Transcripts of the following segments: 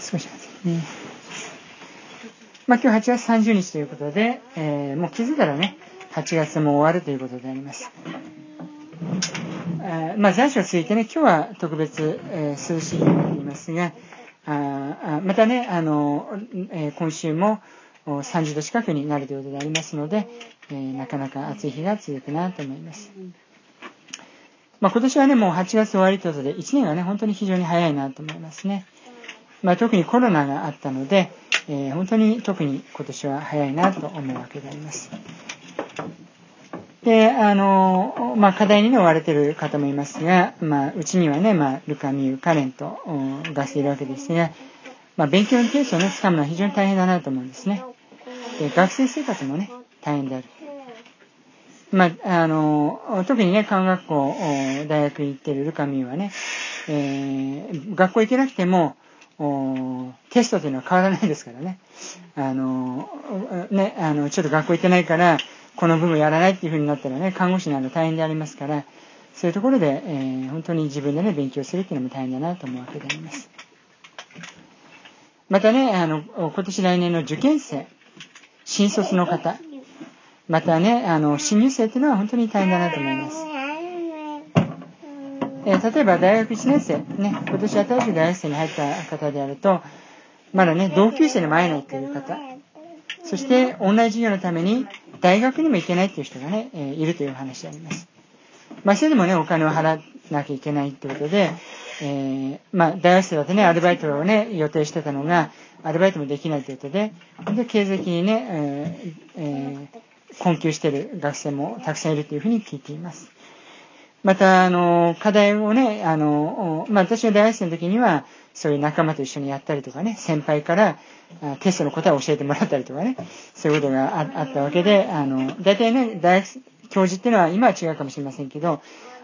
少し待ってね。まあ今日8月30日ということで、えー、もう気づいたらね、8月も終わるということであります。あまあ残暑が続いてね、今日は特別、えー、涼しい日になっていますが、あまたね、あの、えー、今週も30度近くになるということでありますので、えー、なかなか暑い日が続くなと思います。まあ、今年はね、もう8月終わりということで、1年がね、本当に非常に早いなと思いますね。まあ、特にコロナがあったので、えー、本当に特に今年は早いなと思うわけであります。で、あの、まあ、課題にね、追われている方もいますが、まあ、うちにはね、まあ、ルカミュー、カレンと学生いるわけですが、まあ、勉強のペースをね、つかむのは非常に大変だなと思うんですね。で、学生生活もね、大変である。まあ、あの、特にね、看学校、大学に行ってるルカミュはね、えー、学校行けなくても、テストというのは変わらないですからね。あの、ね、あの、ちょっと学校行ってないから、この部分やらないっていう風になったらね、看護師など大変でありますから、そういうところで、えー、本当に自分でね、勉強するっていうのも大変だなと思うわけであります。またね、あの、今年来年の受験生、新卒の方、またね、あの、新入生っていうのは本当に大変だなと思います。えー、例えば大学1年生、ね、今年新しい大学生に入った方であると、まだね、同級生にも会えないという方、そしてオンライン授業のために大学にも行けないっていう人がね、えー、いるという話であります。まあ、それでもね、お金を払わなきゃいけないってことで、えー、まあ、大学生だとね、アルバイトをね、予定してたのが、アルバイトもできないということで、で、経済的にね、えー、え困窮している学生もたくさんいるというふうに聞いています。また、あの、課題をね、あの、まあ、私が大学生の時には、そういう仲間と一緒にやったりとかね、先輩からテストの答えを教えてもらったりとかね、そういうことがあったわけで、あの、大体ね、大学教授っていうのは今は違うかもしれませんけど、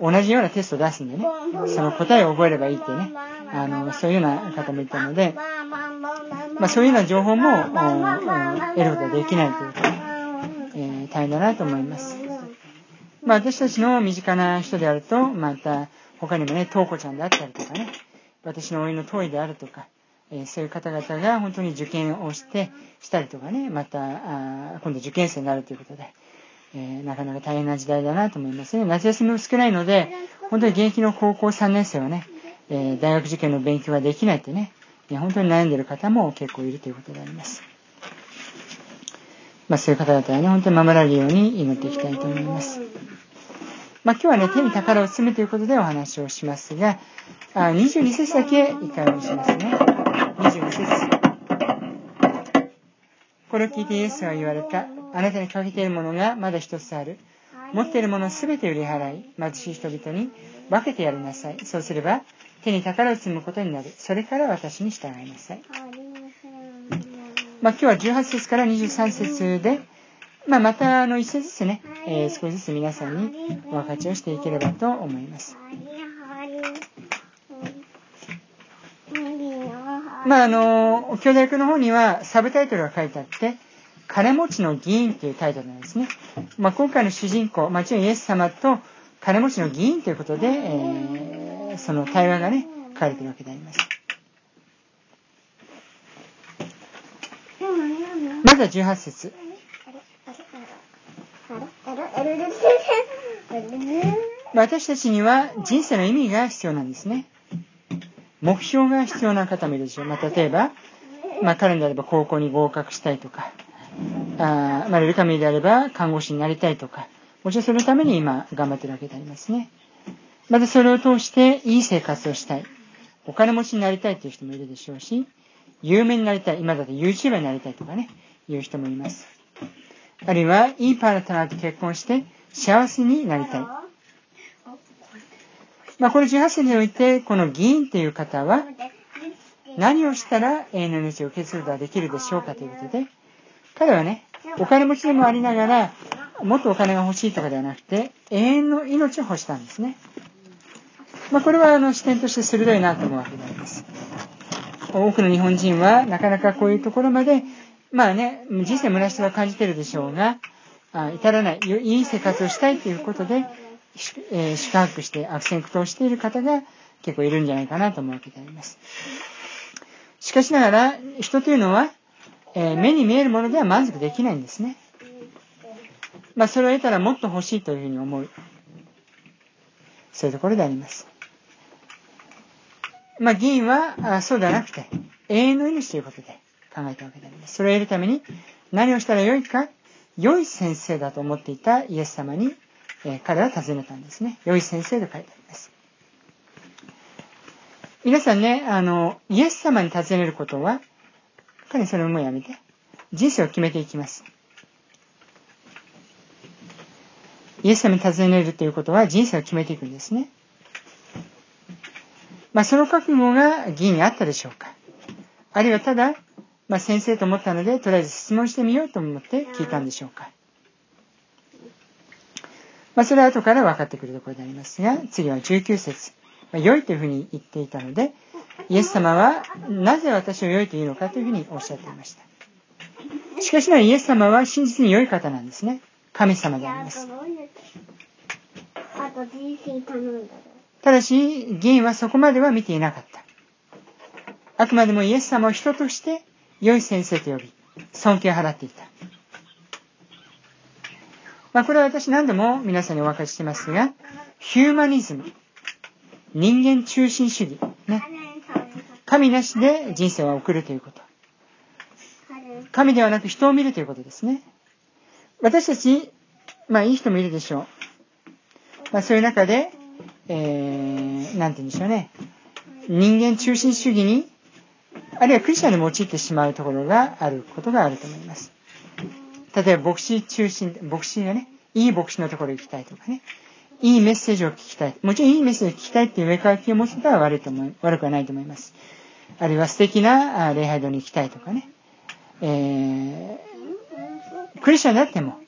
同じようなテストを出すんでね、その答えを覚えればいいってね、あの、そういうような方もいたので、まあ、そういうような情報も、得ることができないというか、えー、大変だなと思います。まあ、私たちの身近な人であると、また、他にもね、トウコちゃんであったりとかね、私の老いの遠いであるとか、えー、そういう方々が本当に受験をして、したりとかね、また、あ今度受験生になるということで、えー、なかなか大変な時代だなと思いますね。夏休みも少ないので、本当に現役の高校3年生はね、えー、大学受験の勉強ができないってね、本当に悩んでいる方も結構いるということであります。まあ、そういう方々はね、本当に守られるように祈っていきたいと思います。まあ、今日はね、手に宝を詰めということでお話をしますが、あ22節だけ一回お見しますね。22節。これを聞いてイエスは言われた。あなたにかけているものがまだ一つある。持っているものすべて売り払い、貧しい人々に分けてやりなさい。そうすれば、手に宝を積むことになる。それから私に従いなさい。まあ、今日は18節から23節で、まあ、またあの一節ずつね、えー、少しずつ皆さんにお分かちをしていければと思います。まあ、あの、教大学の方にはサブタイトルが書いてあって、金持ちの議員というタイトルなんですね。まあ、今回の主人公、もちろんイエス様と金持ちの議員ということで、えー、その対話がね、書かれているわけであります。まずは18節。私たちには人生の意味が必要なんですね。目標が必要な方もいるでしょう。まあ、例えば、まあ、彼であれば高校に合格したいとか、あまあ、ルカミであれば看護師になりたいとか、もちろんそのために今頑張ってるわけでありますね。またそれを通していい生活をしたい。お金持ちになりたいという人もいるでしょうし、有名になりたい。今だと YouTuber になりたいとかね、いう人もいます。あるいは、いいパートナーと結婚して幸せになりたい。まあ、この18世において、この議員という方は、何をしたら永遠の命を受け継ぐことができるでしょうかということで、彼はね、お金持ちでもありながら、もっとお金が欲しいとかではなくて、永遠の命を欲したんですね。まあ、これはあの視点として鋭いなと思うわけであります。多くの日本人はなかなかこういうところまで、まあね、人生虚しさは感じてるでしょうが、あ至らない、いい生活をしたいということで、えー、宿泊して悪戦苦闘している方が結構いるんじゃないかなと思うわけであります。しかしながら、人というのは、えー、目に見えるものでは満足できないんですね。まあ、それを得たらもっと欲しいというふうに思う。そういうところであります。まあ、議員はあそうではなくて、永遠の命ということで考えたわけであります。それを得るために何をしたらよいか、良い先生だと思っていたイエス様に、え、彼は尋ねたんですね。良い先生と書いてあります。皆さんね、あの、イエス様に尋ねることは、彼それもやめて、人生を決めていきます。イエス様に尋ねるということは人生を決めていくんですね。まあ、その覚悟が義にあったでしょうか？あるいはただ、まあ、先生と思ったので、とりあえず質問してみようと思って聞いたんでしょうか。まあ、それは後から分かってくるところでありますが、次は19節。まあ、良いというふうに言っていたので、イエス様はなぜ私を良いというのかというふうにおっしゃっていました。しかしながらイエス様は真実に良い方なんですね。神様であります。ただし、議員はそこまでは見ていなかった。あくまでもイエス様を人として良い先生と呼び、尊敬を払っていた。まあ、これは私何度も皆さんにお分かりしてますが、ヒューマニズム、人間中心主義、ね。神なしで人生を送るということ。神ではなく人を見るということですね。私たち、まあいい人もいるでしょう。まあそういう中で、えー、なんて言うんでしょうね。人間中心主義に、あるいはクリスチャンに陥ってしまうところがあることがあると思います。例えば牧師中心、牧師がね、いい牧師のところに行きたいとかね、いいメッセージを聞きたい。もちろんいいメッセージを聞きたいっていう上から気を持つことは悪いと思い、悪くはないと思います。あるいは素敵な礼拝堂に行きたいとかね。えー、クリスチャンであっても、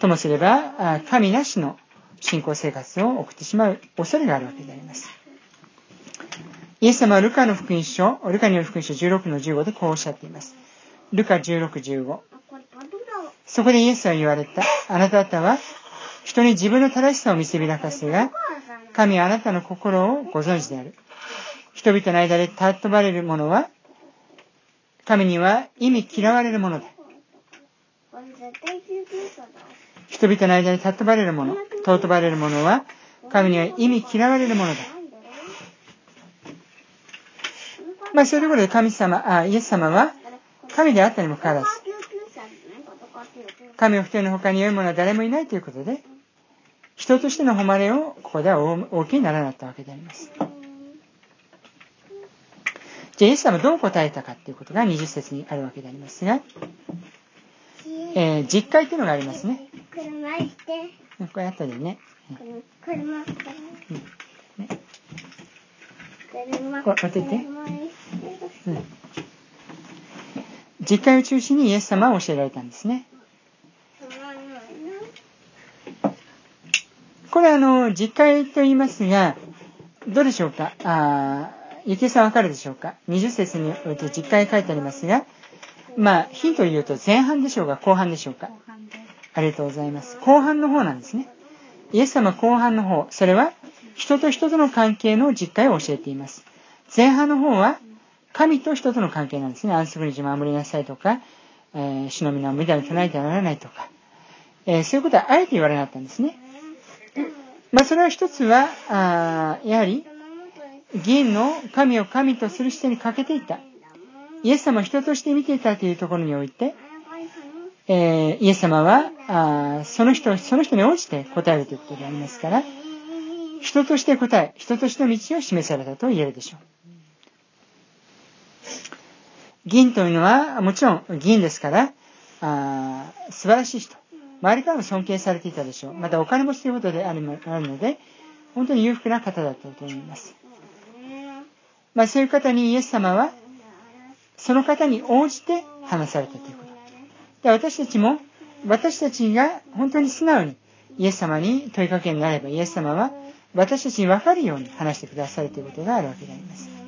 ともすれば、神なしの信仰生活を送ってしまう恐れがあるわけであります。イエス様はルカの福音書、ルカによる福音書16の15でこうおっしゃっています。ルカ16、15。そこでイエスは言われた。あなた方は人に自分の正しさを見せびらかすが、神はあなたの心をご存知である。人々の間で尊ばれるものは、神には意味嫌われるものだ。人々の間で尊ばれるもの、尊ばれるものは、神には意味嫌われるものだ。まあ、そういうところで神様、あ、イエス様は、神であったにもかかわらず、神を二人の他に良いものは誰もいないということで、人としての誉れをここでは大きにならなかったわけであります。じゃあ、イエス様はどう答えたかということが20節にあるわけでありますが、えー、実会というのがありますね。車して。これ後でね。車。車。ね。車。これ、待ってて。うん。実会を中心にイエス様は教えられたんですね。これあの、実会と言いますが、どうでしょうか？あゆきえさんわかるでしょうか ?20 節において実会書いてありますが、まあ、ヒントを言うと前半でしょうか後半でしょうか？ありがとうございます。後半の方なんですね。イエス様後半の方、それは人と人との関係の実会を教えています。前半の方は神と人との関係なんですね。安息日を守りなさいとか、えー、主の皆を無駄に唱えてはならないとか、えー、そういうことはあえて言われなかったんですね。まあ、それは一つは、あやはり、議員の神を神とする視点に欠けていた。イエス様を人として見ていたというところにおいて、えー、イエス様はあその人、その人に応じて答えるということでありますから、人として答え、人としての道を示されたと言えるでしょう。議員というのは、もちろん議員ですから、あ素晴らしい人。周りからも尊敬されていたでしょう。またお金持ちということであるので、本当に裕福な方だったと思います。まあそういう方にイエス様は、その方に応じて話されたということ。で私たちも、私たちが本当に素直にイエス様に問いかけになれば、イエス様は私たちに分かるように話してくださるということがあるわけであります。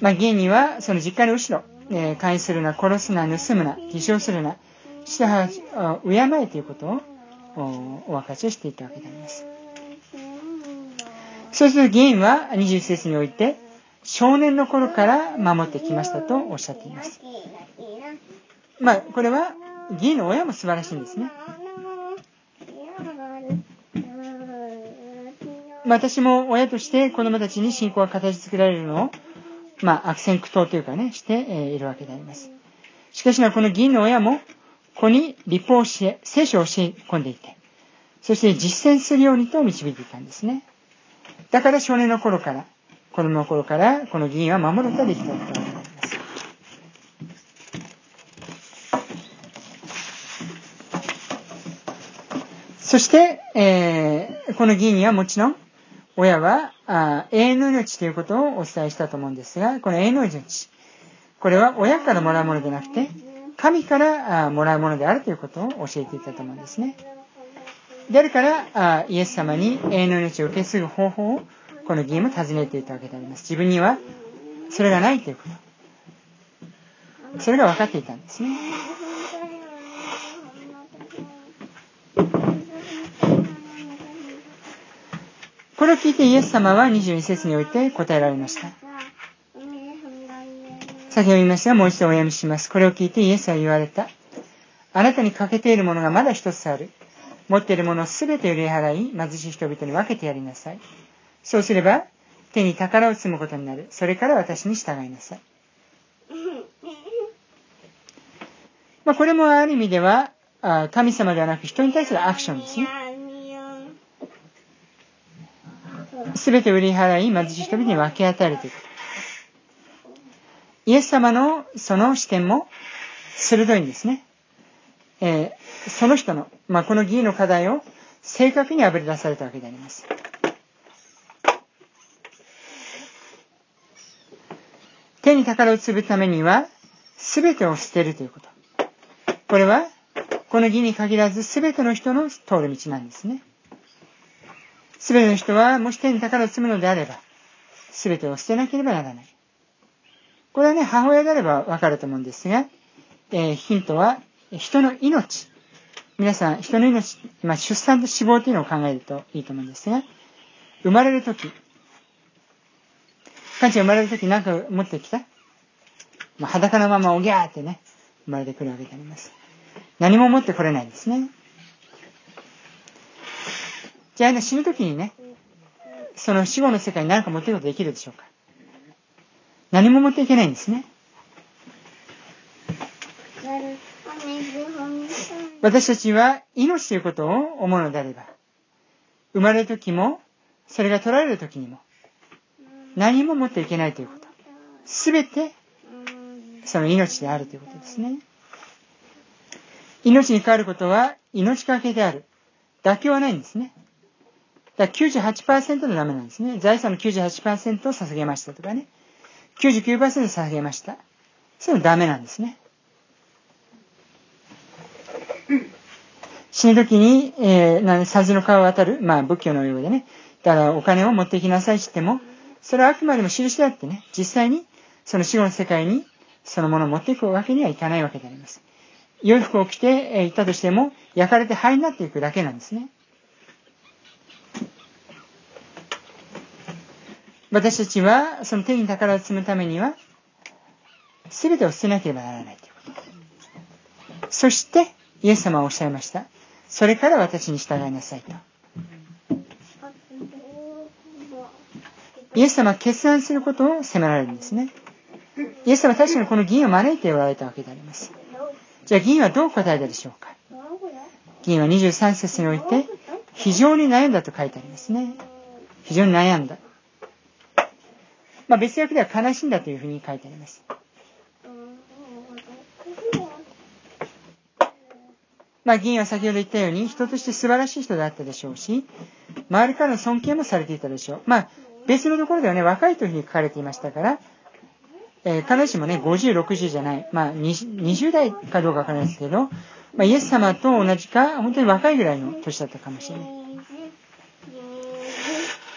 まあ、現には、その実家の後ろ、えー、勧誘するな、殺すな、盗むな、偽証するな、下は敬えということをおお分かちをしていたわけであります。そうすると原因は21節において、少年の頃から守ってきましたとおっしゃっています。まあ、これは義の親も素晴らしいんですね。私も親として子供たちに信仰が形作られるのを、まあ、悪戦苦闘というかね、して、いるわけであります。しかしな、この議員の親も、子に立法をし、聖書を教え込んでいて、そして実践するようにと導いていたんですね。だから少年の頃から、子供の頃から、この議員は守ることができたわけであります。そして、えー、この議員にはもちろん、親はあ永遠の命ということをお伝えしたと思うんですが、この永遠の命、これは親からもらうものでなくて、神からもらうものであるということを教えていたと思うんですね。であるから、あイエス様に永遠の命を受け継ぐ方法を、この議員も尋ねていたわけであります。自分には、それがないということ。それが分かっていたんですね。れを聞いてイエス様は22節において答えられました。先ほど言いましたが、もう一度お読みします。これを聞いてイエスは言われた。あなたに欠けているものがまだ一つある。持っているものをすべて売り払い、貧しい人々に分けてやりなさい。そうすれば、手に宝を積むことになる。それから私に従いなさい。まあ、これもある意味では、神様ではなく人に対するアクションですね。すべて売り払い、貧しい人々に分け与えるということ。イエス様のその視点も鋭いんですね。えー、その人の、まあ、この議員の課題を正確にあぶり出されたわけであります。手に宝を積むためには、すべてを捨てるということ。これは、この義に限らず、すべての人の通る道なんですね。すべての人は、もし手に宝を積むのであれば、すべてを捨てなければならない。これはね、母親であればわかると思うんですが、えー、ヒントは、人の命。皆さん、人の命、まあ、出産と死亡というのを考えるといいと思うんですが、生まれるとき、カンちゃん生まれるとき何か持ってきた、まあ、裸のままおぎゃーってね、生まれてくるわけであります。何も持ってこれないんですね。じゃあ、ね、死ぬ時にね、その死後の世界に何か持っていくことできるでしょうか？何も持っていけないんですね。私たちは命ということを思うのであれば、生まれる時も、それが取られる時にも、何も持っていけないということ。すべて、その命であるということですね。命に変わることは命かけである。妥協はないんですね。だから98%でダメなんですね。財産の98%を捧げましたとかね。99%捧げました。それもダメなんですね。死ぬ時に、えー、さずの川を渡る、まあ仏教のようでね、だからお金を持っていきなさいって言っても、それはあくまでも印であってね、実際にその死後の世界にそのものを持っていくわけにはいかないわけであります。良い服を着て、えー、行ったとしても、焼かれて灰になっていくだけなんですね。私たちは、その手に宝を積むためには、すべてを捨てなければならないということ。そして、イエス様はおっしゃいました。それから私に従いなさいと。イエス様は決断することを責められるんですね。イエス様は確かにこの議員を招いておられたわけであります。じゃあ議員はどう答えたでしょうか議員は23節において、非常に悩んだと書いてありますね。非常に悩んだ。まあ、別訳では悲しんだというふうに書いてあります。まあ、議員は先ほど言ったように、人として素晴らしい人であったでしょうし、周りからの尊敬もされていたでしょう。まあ、別のところではね、若いというふうに書かれていましたから、えー、必ずしもね、50、60じゃない、まあ20、20代かどうかわからないですけど、まあ、イエス様と同じか、本当に若いぐらいの年だったかもしれない。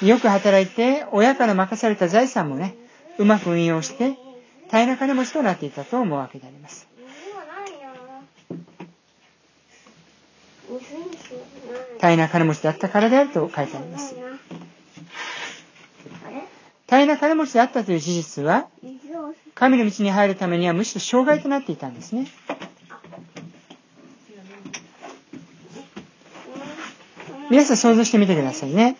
よく働いて、親から任された財産もね、うまく運用して、大変な金持ちとなっていたと思うわけであります。大変な金持ちだったからであると書いてあります。大変な金持ちであったという事実は、神の道に入るためにはむしろ障害となっていたんですね。皆さん想像してみてくださいね。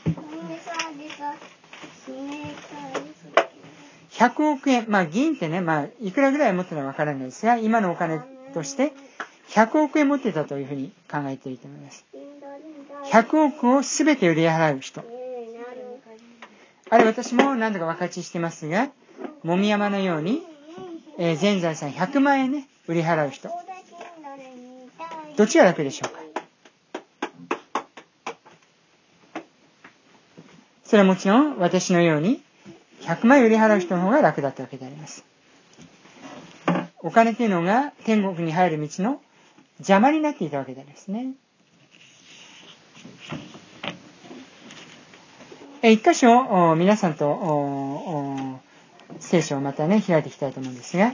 100億円、まあ銀ってね、まあいくらぐらい持ってるのかわからないですが、今のお金として100億円持ってたというふうに考えていいと思います。100億を全て売り払う人。あれ私も何度か分かちしてますが、もみ山のように、えー、全財産100万円ね、売り払う人。どっちが楽でしょうか？それはもちろん私のように100万円売り払う人の方が楽だったわけであります。お金というのが天国に入る道の邪魔になっていたわけでありますね。一箇所、皆さんと聖書をまたね、開いていきたいと思うんですが、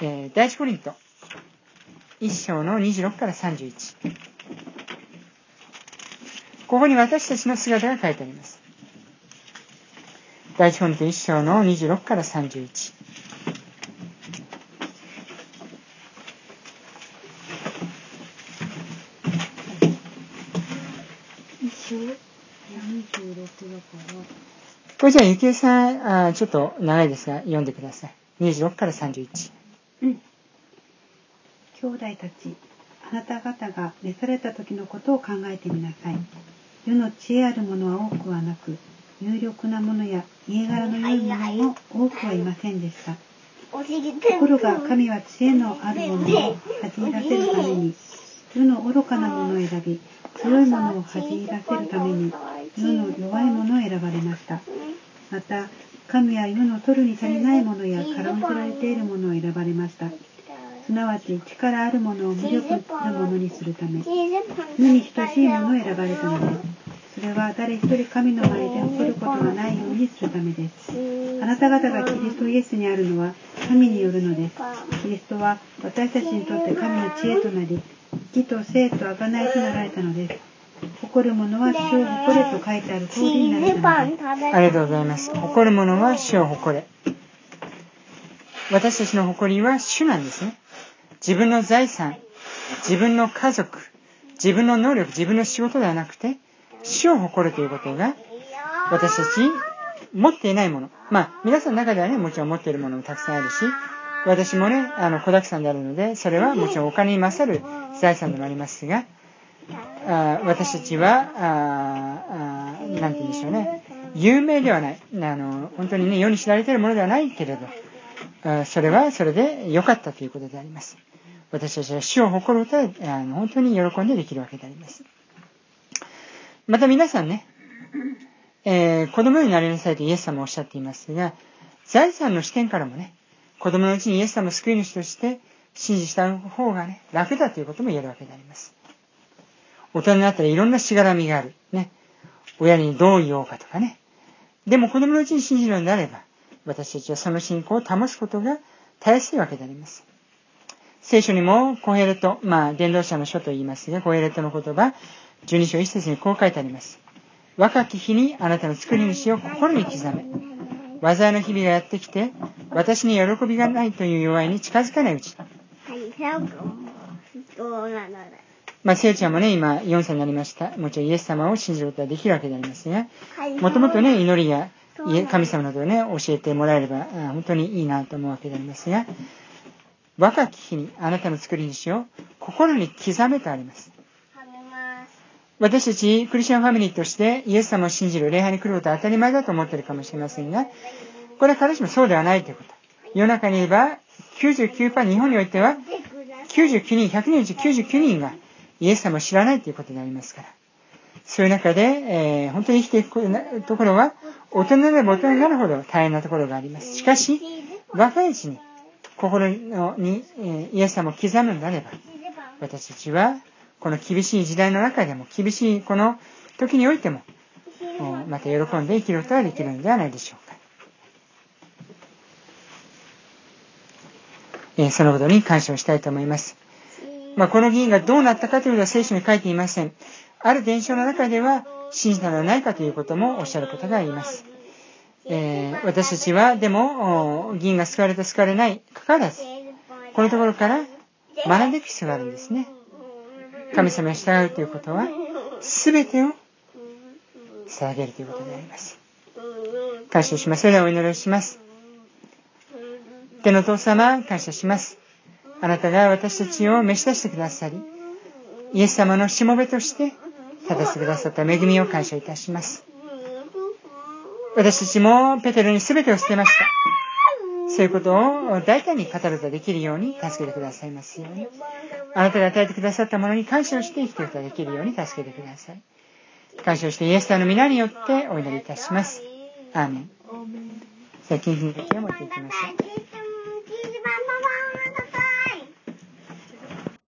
えー、第一コリント、一章の26から31。ここに私たちの姿が書いてあります。第一コリント一章の26から31。これじゃあ、ゆきえさん、あちょっと長いですが、読んでください。26から31。うん。兄弟たち、あなた方が召された時のことを考えてみなさい。世の知恵あるものは多くはなく、有力なものや家柄の良いものも多くはいませんでした。ところが神は知恵のあるものを恥じらせるために、世の愚かなものを選び、強いものを恥じらせるために、世の弱いものを選ばれました。また神は世の取るに足りないものや軽んじられているものを選ばれましたすなわち力あるものを無力なものにするため無に等しいものを選ばれたのですそれは誰一人神の前で誇ることがないようにするためですあなた方がキリストイエスにあるのは神によるのですキリストは私たちにとって神の知恵となり義と生と贖いとなられたのです誇る者は死を誇れと書いてある通りになるありがとうございます。誇る者は死を誇れ。私たちの誇りは主なんですね。自分の財産、自分の家族、自分の能力、自分の仕事ではなくて、主を誇るということが、私たち持っていないもの。まあ、皆さんの中ではね、もちろん持っているものもたくさんあるし、私もね、あの、子沢山であるので、それはもちろんお金に勝る財産でもありますが、あ私たちは、ああなんて言うんでしょうね、有名ではない。あの、本当にね、世に知られているものではないけれど、それはそれで良かったということであります。私たちは主を誇ることは、あの本当に喜んでできるわけであります。また皆さんね、えー、子供になりなさいとイエス様おっしゃっていますが、財産の視点からもね、子供のうちにイエス様を救い主として信じした方がね、楽だということも言えるわけであります。大人になったらいろんなしがらみがある。ね。親にどう言おうかとかね。でも子供のうちに信じるのであれば、私たちはその信仰を保つことがたやすいわけであります。聖書にもコヘレト、まあ、伝道者の書と言いますが、コヘレトの言葉、12章1節にこう書いてあります。若き日にあなたの作り主を心に刻め。災いの日々がやってきて、私に喜びがないという弱いに近づかないうち。まあ、せいちゃんもね、今4歳になりました。もちろんイエス様を信じることができるわけでありますが、もともとね、祈りや神様などをね、教えてもらえれば、本当にいいなと思うわけでありますが、若き日にあなたの作り主を心に刻めとあります。私たちクリスチャンファミリーとしてイエス様を信じる礼拝に来ることは当たり前だと思っているかもしれませんが、これは彼氏もそうではないということ。世の中に言えば99%日本においては99人、100人うち99人がイエス様を知らないということになりますから。そういう中で、えー、本当に生きていくところは、大人でれば大人になるほど大変なところがあります。しかし、若いうちに、心に、えー、イエス様を刻むのであれば、私たちは、この厳しい時代の中でも、厳しいこの時においても、また喜んで生きることができるのではないでしょうか。えー、そのことに感謝をしたいと思います。まあ、この議員がどうなったかということは聖書に書いていません。ある伝承の中では、信じたのではないかということもおっしゃることがあります。えー私たちはでもお銀が救われた救われないかかわらずこのところから学んでいく必要があるんですね神様に従うということは全てを捧げるということであります。感謝します。それではお祈りします。天のお父様感謝します。あなたが私たちを召し出してくださりイエス様のしもべとして立たせてくださった恵みを感謝いたします。私たちもペテロに全てを捨てました。そういうことを大胆に語ることができるように助けてくださいますように。あなたが与えてくださったものに感謝をして生きていくことができるように助けてください。感謝をしてイエス様の皆によってお祈りいたします。アーメン。さあ、近々的を持っていきましょう。